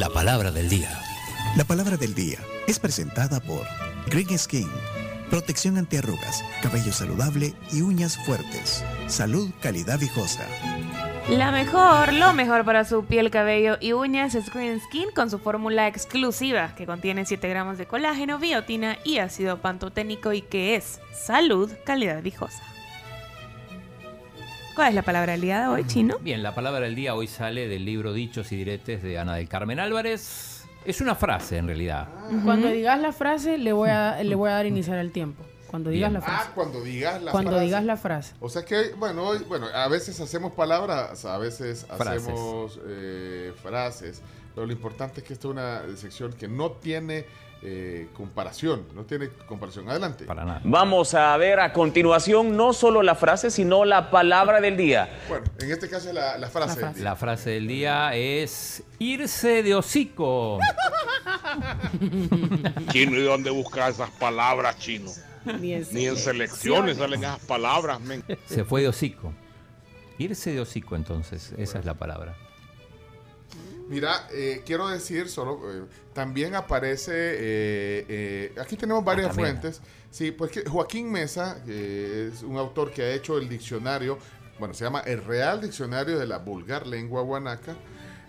La palabra del día. La palabra del día es presentada por Green Skin. Protección ante arrugas, cabello saludable y uñas fuertes. Salud, calidad viejosa. La mejor, lo mejor para su piel, cabello y uñas es Green Skin con su fórmula exclusiva que contiene 7 gramos de colágeno, biotina y ácido pantoténico y que es salud, calidad viejosa. ¿Cuál es la palabra del día de hoy, chino? Bien, la palabra del día hoy sale del libro Dichos y Diretes de Ana del Carmen Álvarez. Es una frase en realidad. Cuando digas la frase, le voy a, le voy a dar iniciar el tiempo. Cuando digas Bien. la frase. Ah, cuando digas la Cuando frase. digas la frase. O sea que, bueno, hoy- bueno, a veces hacemos palabras, a veces Frases. hacemos eh, frases, pero lo importante es que esta es una sección que no tiene eh, comparación, no tiene comparación. Adelante. Para nada. Vamos a ver a continuación no solo la frase, sino la palabra del día. Bueno, en este caso la, la frase. La frase. La frase del día es irse de hocico. Chino, ¿y dónde buscas esas palabras, chino? Ni en Ni en selecciones salen esas palabras, men. Se fue de hocico. Irse de hocico entonces, esa es la palabra. Mira, eh, quiero decir solo, eh, también aparece, eh, eh, aquí tenemos varias Ah, fuentes. Sí, pues que Joaquín Mesa, que es un autor que ha hecho el diccionario, bueno, se llama el Real Diccionario de la Vulgar Lengua Guanaca,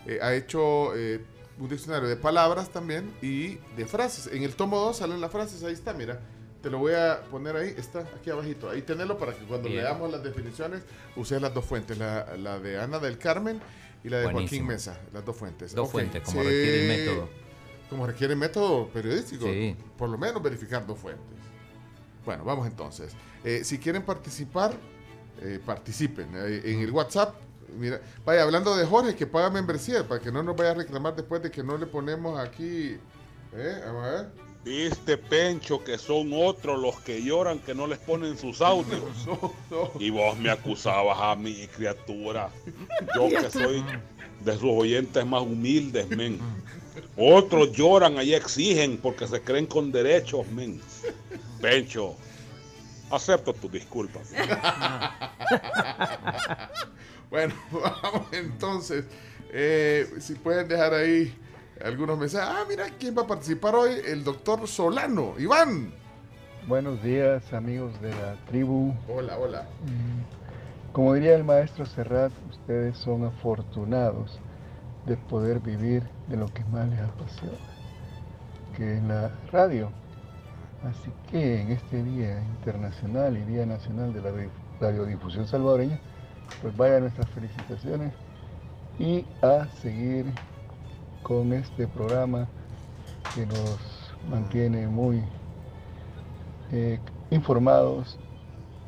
eh, ha hecho eh, un diccionario de palabras también y de frases. En el tomo 2 salen las frases, ahí está, mira. Te lo voy a poner ahí, está aquí abajito. Ahí tenelo para que cuando Bien. leamos las definiciones uses las dos fuentes, la, la de Ana del Carmen y la de Joaquín. Mesa, las dos fuentes. Dos Ok, fuentes, como sí, requiere el método. Como requiere el método periodístico. Sí. Por lo menos verificar dos fuentes. Bueno, vamos entonces. Eh, si quieren participar, eh, participen. Eh, en el WhatsApp, mira, vaya, hablando de Jorge, que paga membresía, para que no nos vaya a reclamar después de que no le ponemos aquí. Eh, vamos a ver. Viste, Pencho, que son otros los que lloran que no les ponen sus audios. No, no. Y vos me acusabas a mi criatura. Yo que soy de sus oyentes más humildes, men. Otros lloran, ahí exigen porque se creen con derechos, men. Pencho, acepto tus disculpas. Bueno, vamos entonces. Eh, si pueden dejar ahí algunos mensajes. Ah, mira, ¿quién va a participar hoy? El doctor Solano. Iván. Buenos días amigos de la tribu. Hola, hola. Como diría el maestro Serrat, ustedes son afortunados de poder vivir de lo que más les apasiona, que es la radio. Así que en este Día Internacional y Día Nacional de la Radi- Radiodifusión Salvadoreña, pues vaya nuestras felicitaciones y a seguir con este programa que nos mantiene muy eh, informados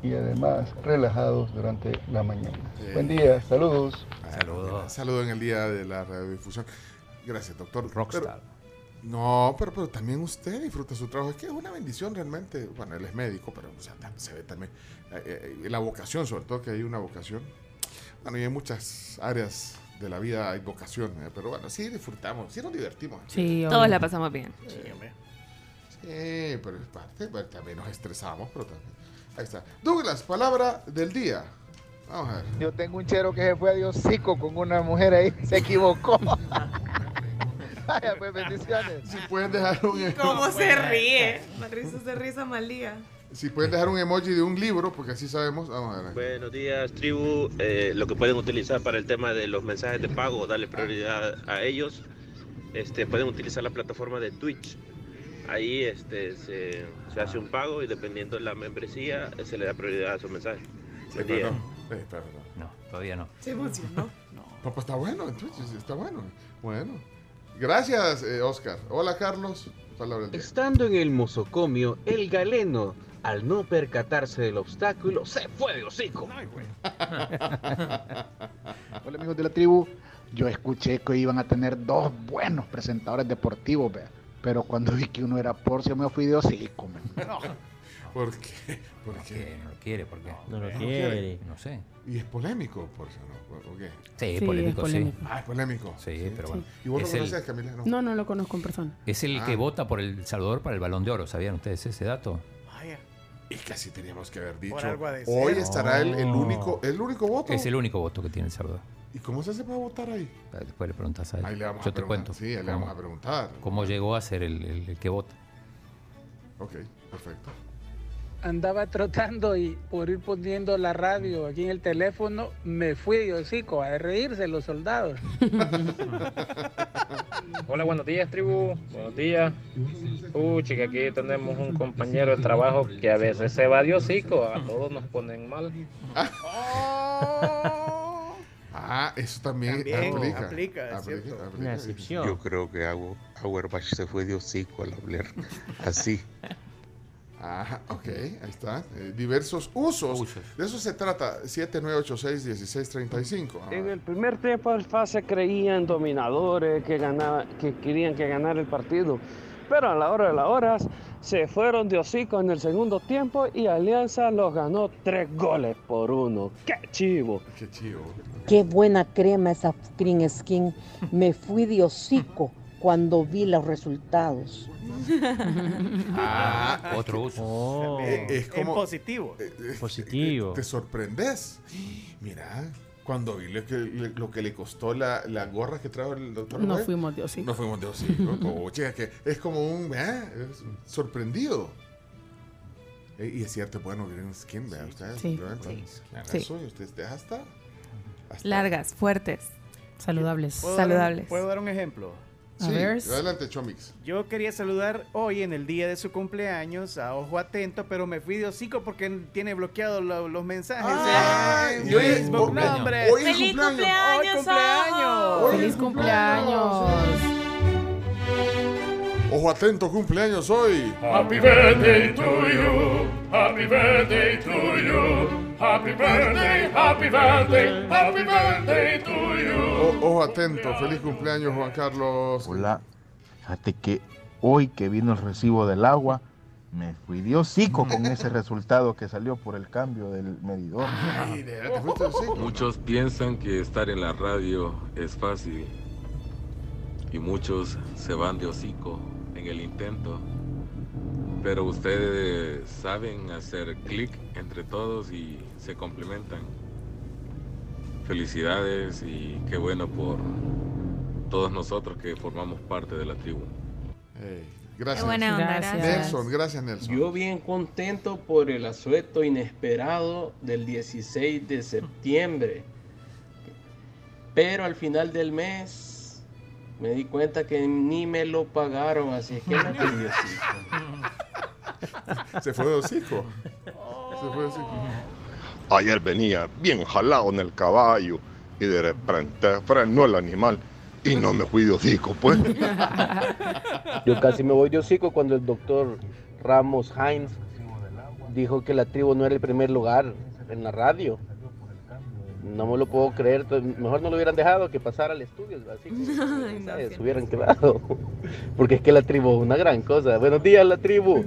y además relajados durante la mañana. Sí. Buen día, saludos. Saludos. Saludo en el día de la radiodifusión. Gracias, doctor. Rockstar. Pero- no, pero, pero también usted disfruta su trabajo. Es que es una bendición realmente. Bueno, él es médico, pero o sea, se ve también eh, eh, la vocación, sobre todo que hay una vocación. Bueno, y en muchas áreas de la vida hay vocación, eh, pero bueno, sí disfrutamos, sí nos divertimos. Sí, Todos la pasamos bien. Sí, pero es parte, pero también nos estresamos, pero también. Ahí está. Douglas, palabra del día. Vamos a ver. Yo tengo un chero que se fue a Diosico con una mujer ahí, se equivocó. Vaya, pues bendiciones. Si pueden dejar un ¿Cómo se ríe? La risa se risa mal día. Si pueden dejar un emoji de un libro, porque así sabemos. Vamos a ver. Buenos días, tribu. Eh, lo que pueden utilizar para el tema de los mensajes de pago, darle prioridad a ellos, este, pueden utilizar la plataforma de Twitch. Ahí este, se, se hace un pago y dependiendo de la membresía se le da prioridad a esos mensajes. Sí, Buen pero día. no. Sí, pero no. No, todavía no. Se emocionó. No, pues está bueno, en Twitch está bueno. Bueno. Gracias, eh, Oscar. Hola, Carlos. Estando en el mosocomio, el galeno, al no percatarse del obstáculo, se fue de hocico. Hola amigos de la tribu. Yo escuché que iban a tener dos buenos presentadores deportivos, pero cuando vi que uno era Porcio me fui de hocico. man. ¿Por qué? ¿Por ¿Por qué? qué? No lo quiere, ¿por qué? No lo No quiere. No sé. Y es polémico, por eso, ¿no? ¿O qué? Sí, Sí, polémico, es sí. polémico. Ah, es polémico. Sí, pero bueno. ¿Y vos Es lo el, Camila? No. No, no lo conozco en persona. es el Ah. que vota por El Salvador para el Balón de Oro. ¿Sabían ustedes ese dato? Y casi teníamos que haber dicho. Por algo Hoy estará el, el único, el único voto. Es el único voto que tiene el Salvador. ¿Y cómo se hace para votar ahí? Después le preguntas a él. Ahí le vamos Yo a te preguntar. cuento. Sí, ahí le vamos a preguntar. ¿Cómo llegó a ser el, el- el que vota? Ok, perfecto. Andaba trotando y por ir poniendo la radio aquí en el teléfono, me fui hocico a reírse los soldados. Hola, buenos días, tribu. Buenos días. Uy, que aquí tenemos un compañero de trabajo que a veces se va de hocico. A todos nos ponen mal. Ah, eso también, También aplica. aplica, es cierto. aplica. Yo creo que Auer- Auerbach se fue de hocico al hablar así. Ajá, ok, ahí está. Eh, diversos usos. De eso se trata. 7986-1635. Ah, En el primer tiempo Alfa se creían dominadores que, ganaba, que querían que ganara el partido. Pero a la hora de las horas se fueron de hocico en el segundo tiempo y Alianza los ganó tres goles por uno. ¡Qué chivo! ¡Qué chivo! Qué buena crema esa Green Skin. Me fui de hocico cuando vi los resultados. Ah, Otro uso. Eh, es En como. positivo. eh, eh, Positivo. Te sorprendes. Mira, cuando vi lo que, lo que le costó la, la gorra que trajo el doctor. No Noé, fuimos de. No fuimos de. Como, chica, que es como un. ¿eh? Es sorprendido. Eh, y es cierto, bueno, Green Skin, vean ustedes. Sí. Sí. Eso y ustedes dejan hasta. hasta- Largas, fuertes. Saludables. ¿Puedo dar un- Saludables. ¿Puedo dar un ejemplo? A Sí, ver. adelante, Chomix. Yo quería saludar hoy en el día de su cumpleaños a Ojo Atento, pero me fui de hocico porque tiene bloqueado lo- los mensajes Ay, en y hoy es Facebook. cumpleaños. No, hombre. Hoy es ¡Feliz cumpleaños. Hoy cumpleaños. Hoy ¡Feliz es cumpleaños! Ojo atento, cumpleaños hoy. Happy birthday to you. Happy birthday to you. Happy birthday, happy birthday, happy birthday to you. O- ojo atento, feliz cumpleaños, Juan Carlos. Hola, fíjate que hoy que vino el recibo del agua, me fui de hocico con ese resultado que salió por el cambio del medidor. Ay, de verdad, te fuiste de hocico. Muchos piensan que estar en la radio es fácil y muchos se van de hocico en el intento. Pero ustedes saben hacer clic entre todos y se complementan. Felicidades y qué bueno por todos nosotros que formamos parte de la tribu. Hey, gracias. Qué buena onda, Gracias. gracias. Nelson, gracias, Nelson. Yo bien contento por el asueto inesperado del 16 de septiembre. Pero al final del mes me di cuenta que ni me lo pagaron, así es que hocico. Se fue de hocico. Se fue de hocico. Ayer venía bien jalado en el caballo y de repente frenó el animal y no me fui de hocico, pues. Yo casi me voy de hocico cuando el doctor Ramos Hines dijo que la tribu no era el primer lugar en la radio. No me lo puedo creer, mejor no lo hubieran dejado que pasara al estudio, así hubieran quedado. Porque es que la tribu es una gran cosa. Buenos días, la tribu.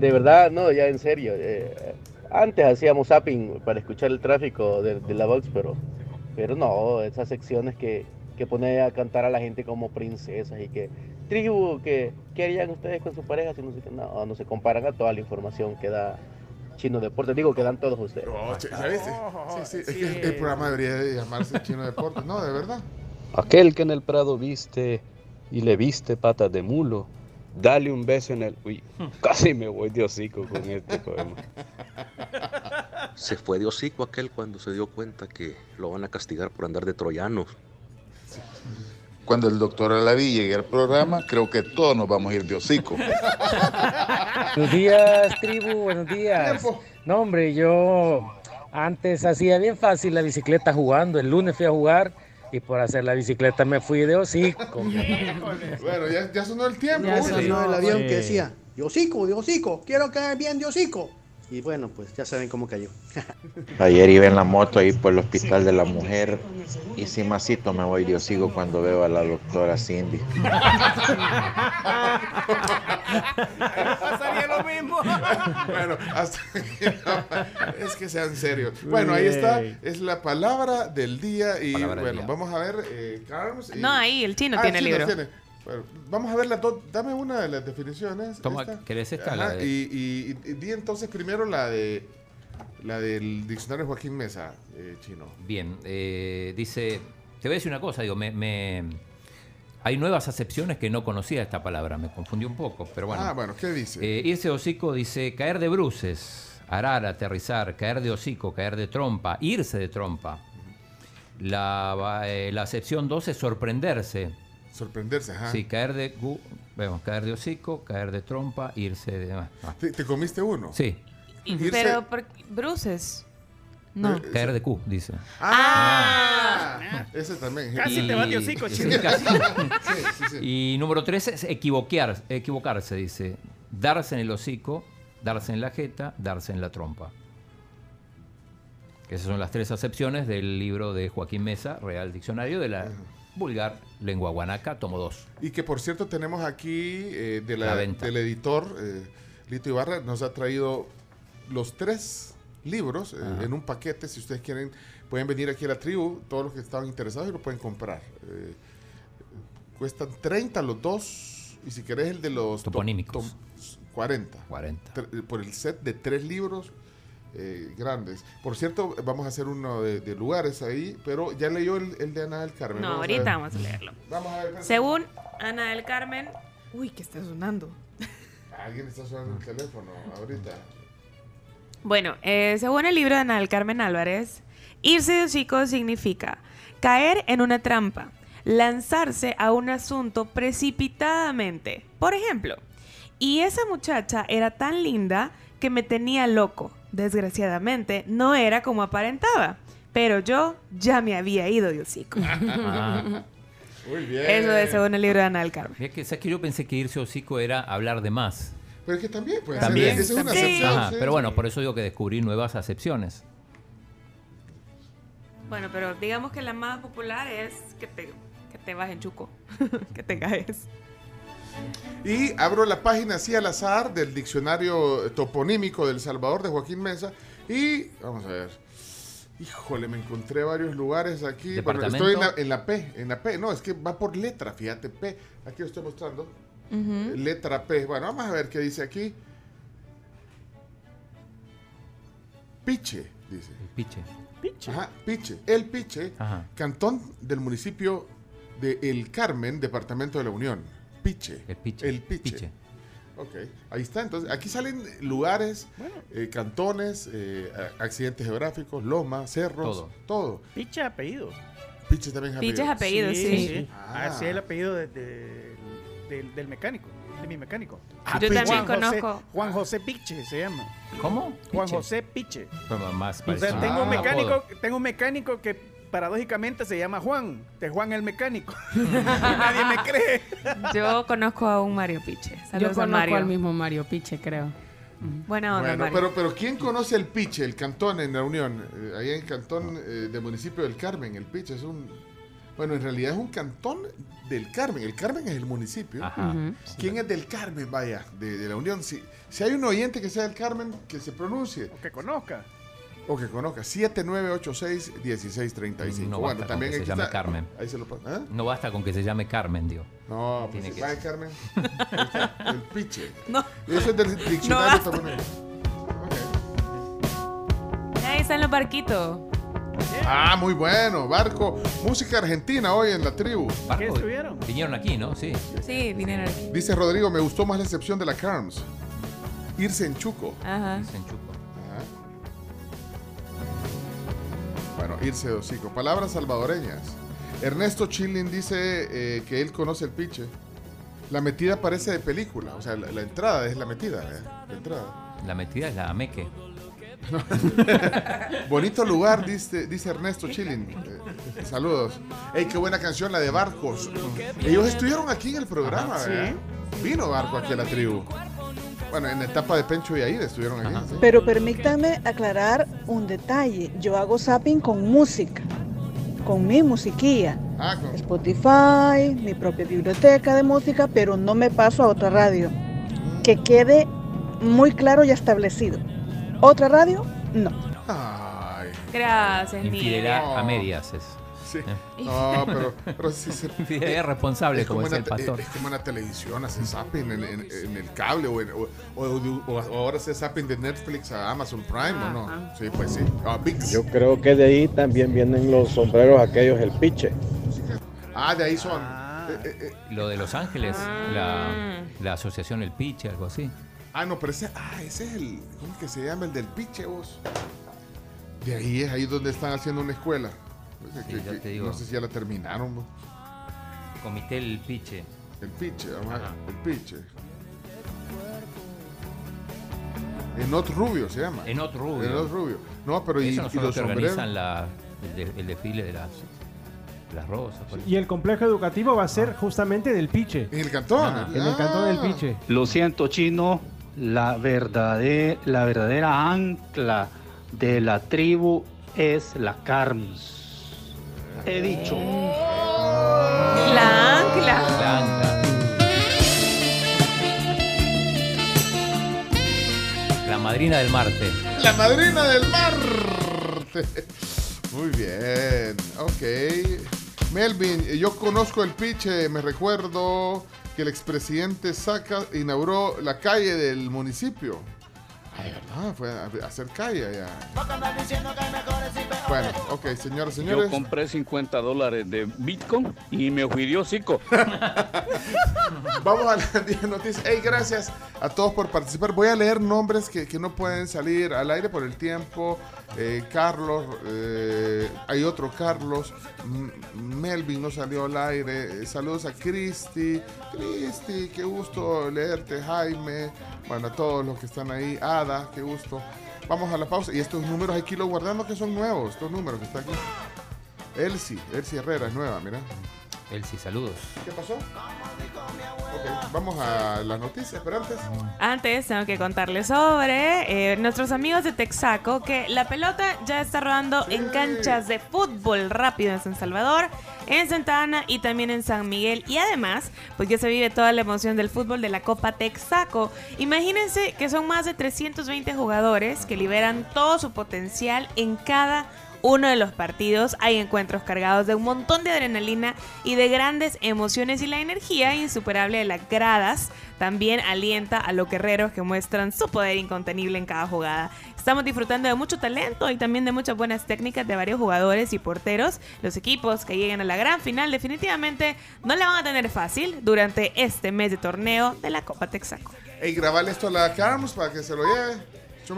De verdad, no, ya en serio. eh, antes hacíamos zapping para escuchar el tráfico de, de la Vox, pero, pero no, esas secciones que, que pone a cantar a la gente como princesas y que tribu, que ¿qué harían ustedes con sus parejas? Y no, sé qué? no, no se comparan a toda la información que da Chino Deportes. Digo que dan todos ustedes. Oh, che, ¿sabes? Sí, sí, es que el, el programa debería de llamarse Chino Deportes. No, de verdad. Aquel que en el prado viste y le viste patas de mulo, dale un beso en el... Uy, casi me voy de hocico con este poema. Se fue de hocico aquel cuando se dio cuenta que lo van a castigar por andar de troyanos. Cuando el doctor Alaví llegue al programa, creo que todos nos vamos a ir de hocico. Buenos días, tribu, buenos días. No, hombre, yo antes hacía bien fácil la bicicleta jugando. El lunes fui a jugar y por hacer la bicicleta me fui de hocico. Bueno, ya, ya sonó el tiempo. Ya sonó el avión sí. que decía, de hocico, de hocico, quiero caer bien de hocico. Y bueno, pues ya saben cómo cayó. Ayer iba en la moto ahí por el hospital de la mujer y sin masito me voy de hocico cuando veo a la doctora Cindy. Pasaría lo mismo. bueno, hasta no, es que sean serios. Bueno, ahí está, es la palabra del día y Palabra bueno, día. vamos a ver, eh, Carms. y- No, ahí, el chino Ah, tiene el libro. tiene. Bueno, vamos a ver las dos. Dame una de las definiciones. Toma, esta. ¿querés esta? Ajá, La de- y, y- y di entonces primero la de la del diccionario Joaquín Mesa, eh, chino. Bien, eh, dice, te voy a decir una cosa, digo, me, me- hay nuevas acepciones que no conocía esta palabra, me confundió un poco, pero bueno. Ah, bueno, ¿qué dice? Eh, irse de hocico dice caer de bruces, arar, aterrizar, caer de hocico, caer de trompa, irse de trompa. La, va- eh, la acepción 2 es sorprenderse. Sorprenderse, ajá. Sí, caer de, gu- vemos, caer de hocico, caer de trompa, irse de... ah, ah. ¿Te, te comiste uno? Sí, Irse- Pero, por, bruces. No. Eh, caer de Q, dice. Ah, ese también. Casi te va de hocico, sí, chino. casi. Sí, sí, sí. Y número tres es equivocar, equivocarse, dice. Darse en el hocico, darse en la jeta, darse en la trompa. Esas son las tres acepciones del libro de Joaquín Mesa, Real Diccionario de la Vulgar Lengua Guanaca, tomo 2. Y que por cierto tenemos aquí eh, de la- La venta. del editor eh, Lito Ibarra, nos ha traído los tres libros eh, en un paquete. Si ustedes quieren, pueden venir aquí a la tribu, todos los que estaban interesados y lo pueden comprar. Eh, cuestan 30 los dos, y si querés el de los to- Toponímicos. tom- 40. 40. Tre- por el set de tres libros eh, grandes. Por cierto, vamos a hacer uno de, de lugares ahí, pero ya leyó el, el de Ana del Carmen. No, Vamos ahorita vamos a leerlo. Vamos a ver. Según Ana del Carmen. Uy, ¿qué está sonando? Alguien está sonando el teléfono ahorita. Bueno, eh, según el libro de Ana del Carmen Álvarez, irse de hocico significa caer en una trampa, lanzarse a un asunto precipitadamente. Por ejemplo, y esa muchacha era tan linda que me tenía loco. Desgraciadamente, no era como aparentaba. Pero yo ya me había ido de hocico. Muy bien. Eso es según el libro de Ana del Carmen. Mira que, ¿sabes que yo pensé que irse hocico era hablar de más? Pero es que también, pues. También. Esa es una Sí. acepción. Ajá, sí. pero bueno, por eso digo que descubrí nuevas acepciones. Bueno, pero digamos que la más popular es que te, que te vas en chuco, que te caes. Y abro la página así al azar del diccionario toponímico del Salvador de Joaquín Mesa. Y vamos a ver. Híjole, me encontré varios lugares aquí. Bueno, estoy en la, en la P, en la P. No, es que va por letra, fíjate, P. Aquí lo estoy mostrando. Letra P. Bueno, vamos a ver qué dice aquí. Piche, dice. Piche. Piche. Ajá, Piche. El Piche, Ajá. cantón del municipio de El Carmen, departamento de la Unión. Piche. El piche. El Piche. Piche. Ok, ahí está. Entonces, aquí salen lugares, eh, cantones, eh, accidentes geográficos, lomas, cerros, Todo. todo. Piche apellido. Piche también es Piche es apellido. apellido, sí. Ah. Así es el apellido de- de- del, del mecánico, de mi mecánico. Ah, Yo Piche. también Juan José- conozco. Juan José Piche se llama. ¿Cómo? Juan Piche. José Piche. Bueno, más O sea, parecido. tengo, un Ah, mecánico, tengo un mecánico que paradójicamente se llama Juan, de Juan el mecánico. Nadie me cree. Yo conozco a un Mario Piche. Yo Saludos a conozco Mario. al mismo Mario Piche, creo. Buena onda, Bueno, Mario. pero, pero ¿quién conoce el Piche, el cantón en la Unión? Eh, ahí en el cantón eh, del municipio del Carmen, el Piche es un... Bueno, en realidad es un cantón del Carmen. El Carmen es el municipio. Ajá. ¿Quién es del Carmen, vaya, de, de la Unión? Si, si hay un oyente que sea del Carmen, que se pronuncie O que conozca. o que conozca. 7986-1635. No bueno, basta también con que se llame está- Carmen. Ahí se lo pasa. ¿Ah? No basta con que se llame Carmen, digo. No, pues Tiene sí, que ser. Carmen. Ahí está, el piche. No. Eso es del diccionario. basta. también. Ok. Ahí están los barquitos. Ah, muy bueno. Barco. Música argentina hoy en la tribu. Barco, estuvieron? Vinieron aquí, ¿no? Sí. Sí, vinieron aquí. Dice Rodrigo, me gustó más la excepción de la Carms. Irse en Chuco. Ajá. Dicen chuco. Ajá. Bueno, irse de hocico. Palabras salvadoreñas. Ernesto Chilin dice eh, que él conoce el piche. La metida parece de película. O sea, la, la entrada es la metida. eh, La entrada. La metida es la ameque. Bonito lugar, dice, dice Ernesto Chilin. Eh, saludos. Ey, qué buena canción, la de Barcos. Ellos estuvieron aquí en el programa, Ajá, sí. ¿verdad? Vino Barco aquí a la tribu. Bueno, en la etapa de Pencho y Aida estuvieron aquí. sí. Pero permítanme aclarar un detalle. Yo hago zapping con música, con mi musiquilla. Ah, con- Spotify, mi propia biblioteca de música, pero no me paso a otra radio. Que quede muy claro y establecido. ¿Otra radio? No. Ay. Gracias, Infidelidad a medias es. Sí. No, pero, pero sí se... Es responsable, es como en decía el pastor. Es como en la televisión, hace zapping en, en- en el cable o, en- o- o- o ahora hace zapping de Netflix a Amazon Prime, ¿o no? Sí, pues sí. Ah. Yo creo que de ahí también vienen los sombreros aquellos, el piche. Ah, de ahí son. Eh, eh, eh. Lo de Los Ángeles, la, la asociación El Piche, algo así. Ah, no, pero ese, ah, ese es el, ¿cómo es que se llama? El del piche, vos. De ahí es ahí donde están haciendo una escuela. Pues, Sí, que- ya te digo. No sé si ya la terminaron, vos. Comité El Piche. El piche, vamos a ver, Ajá. el piche. Enot Rubio se llama. Enot Rubio. Enot Rubio. No, pero y, no y los los que organizan la, el, de- el desfile de las, las rosas. por Y el complejo educativo va a ser justamente del Piche. En el cantón. Ah, en el cantón del Piche. Lo siento, chino. La verdadera, la verdadera ancla de la tribu es la Carms. He dicho. La ancla. La ancla. La madrina del Marte. La madrina del Marte. Muy bien. Ok. Melvin, yo conozco el piche. Me recuerdo que el expresidente Saca inauguró la calle del municipio. Ay, ¿verdad? Fue a hacer calle allá. Bueno, ok, señoras y Yo señores. compré 50 dólares de Bitcoin y me fui de hocico. Vamos a las 10 noticias. Hey, gracias a todos por participar. Voy a leer nombres que, que no pueden salir al aire por el tiempo. Eh, Carlos, eh, hay otro Carlos. M- Melvin no salió al aire. Eh, saludos a Cristi. Cristi, qué gusto leerte. Jaime. Bueno, a todos los que están ahí. Qué gusto. Vamos a la pausa. Y estos números hay que irlos guardando que son nuevos. Estos números que están aquí. Elsie, Elsie Herrera es nueva, mira. Elsie, saludos. ¿Qué pasó? Vamos a las noticias, pero antes. Antes tengo que contarles sobre eh, nuestros amigos de Texaco que la pelota ya está rodando en canchas de fútbol rápido en San Salvador, en Santa Ana y también en San Miguel. Y además, pues ya se vive toda la emoción del fútbol de la Copa Texaco. Imagínense que son más de 320 jugadores que liberan todo su potencial en cada uno de los partidos hay encuentros cargados de un montón de adrenalina y de grandes emociones y la energía insuperable de las gradas también alienta a los guerreros que muestran su poder incontenible en cada jugada. Estamos disfrutando de mucho talento y también de muchas buenas técnicas de varios jugadores y porteros. Los equipos que lleguen a la gran final definitivamente no la van a tener fácil durante este mes de torneo de la Copa Texaco. Ey, grabarle esto a la Carms para que se lo lleve.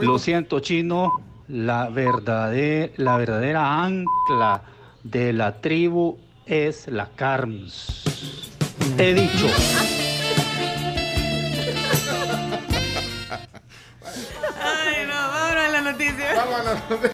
Lo siento, chino. La verdadera, la verdadera ancla de la tribu es la Carms. He dicho. Ay, no, vámonos a la noticia. Vamos a la